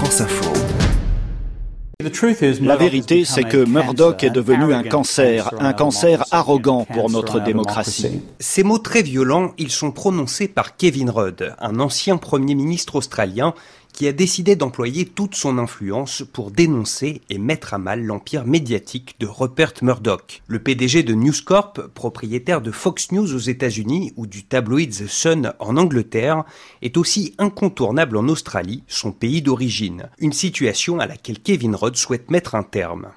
France Info. La vérité, c'est que Murdoch est devenu un cancer, un cancer arrogant pour notre démocratie. Ces mots très violents, ils sont prononcés par Kevin Rudd, un ancien Premier ministre australien qui a décidé d'employer toute son influence pour dénoncer et mettre à mal l'empire médiatique de Rupert Murdoch. Le PDG de News Corp, propriétaire de Fox News aux États-Unis ou du tabloïd The Sun en Angleterre, est aussi incontournable en Australie, son pays d'origine. Une situation à laquelle Kevin Rudd souhaite mettre un terme.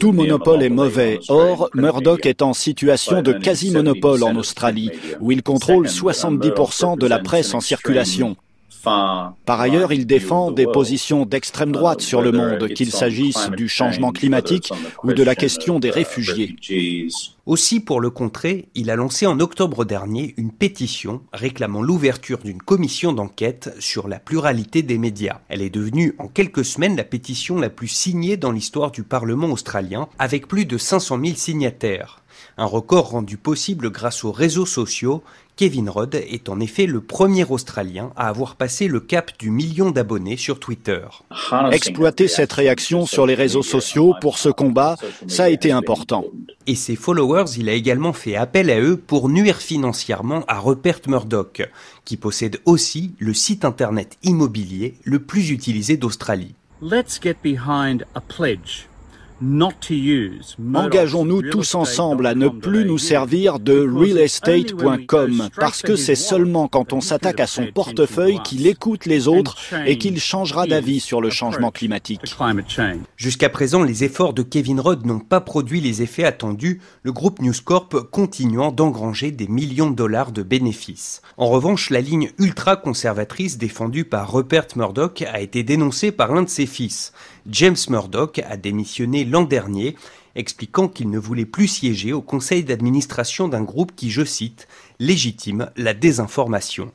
Tout monopole est mauvais. Or, Murdoch est en situation de quasi-monopole en Australie, où il contrôle 70% de la presse en circulation. Par ailleurs, il défend des positions d'extrême droite sur le monde, qu'il s'agisse du changement climatique ou de la question des réfugiés. Aussi, pour le contrer, il a lancé en octobre dernier une pétition réclamant l'ouverture d'une commission d'enquête sur la pluralité des médias. Elle est devenue en quelques semaines la pétition la plus signée dans l'histoire du Parlement australien, avec plus de 500 000 signataires. Un record rendu possible grâce aux réseaux sociaux Kevin Rudd est en effet le premier Australien à avoir passé le cap du million d'abonnés sur Twitter. Exploiter cette réaction sur les réseaux sociaux pour ce combat, ça a été important. Et ses followers, il a également fait appel à eux pour nuire financièrement à Rupert Murdoch, qui possède aussi le site internet immobilier le plus utilisé d'Australie. Let's get behind a pledge Engageons-nous tous ensemble à ne plus nous servir de realestate.com parce que c'est seulement quand on s'attaque à son portefeuille qu'il écoute les autres et qu'il changera d'avis sur le changement climatique. Jusqu'à présent, les efforts de Kevin Rudd n'ont pas produit les effets attendus, le groupe News Corp continuant d'engranger des millions de dollars de bénéfices. En revanche, la ligne ultra-conservatrice défendue par Rupert Murdoch a été dénoncée par l'un de ses fils. James Murdoch a démissionné l'an dernier, expliquant qu'il ne voulait plus siéger au conseil d'administration d'un groupe qui, je cite, légitime la désinformation.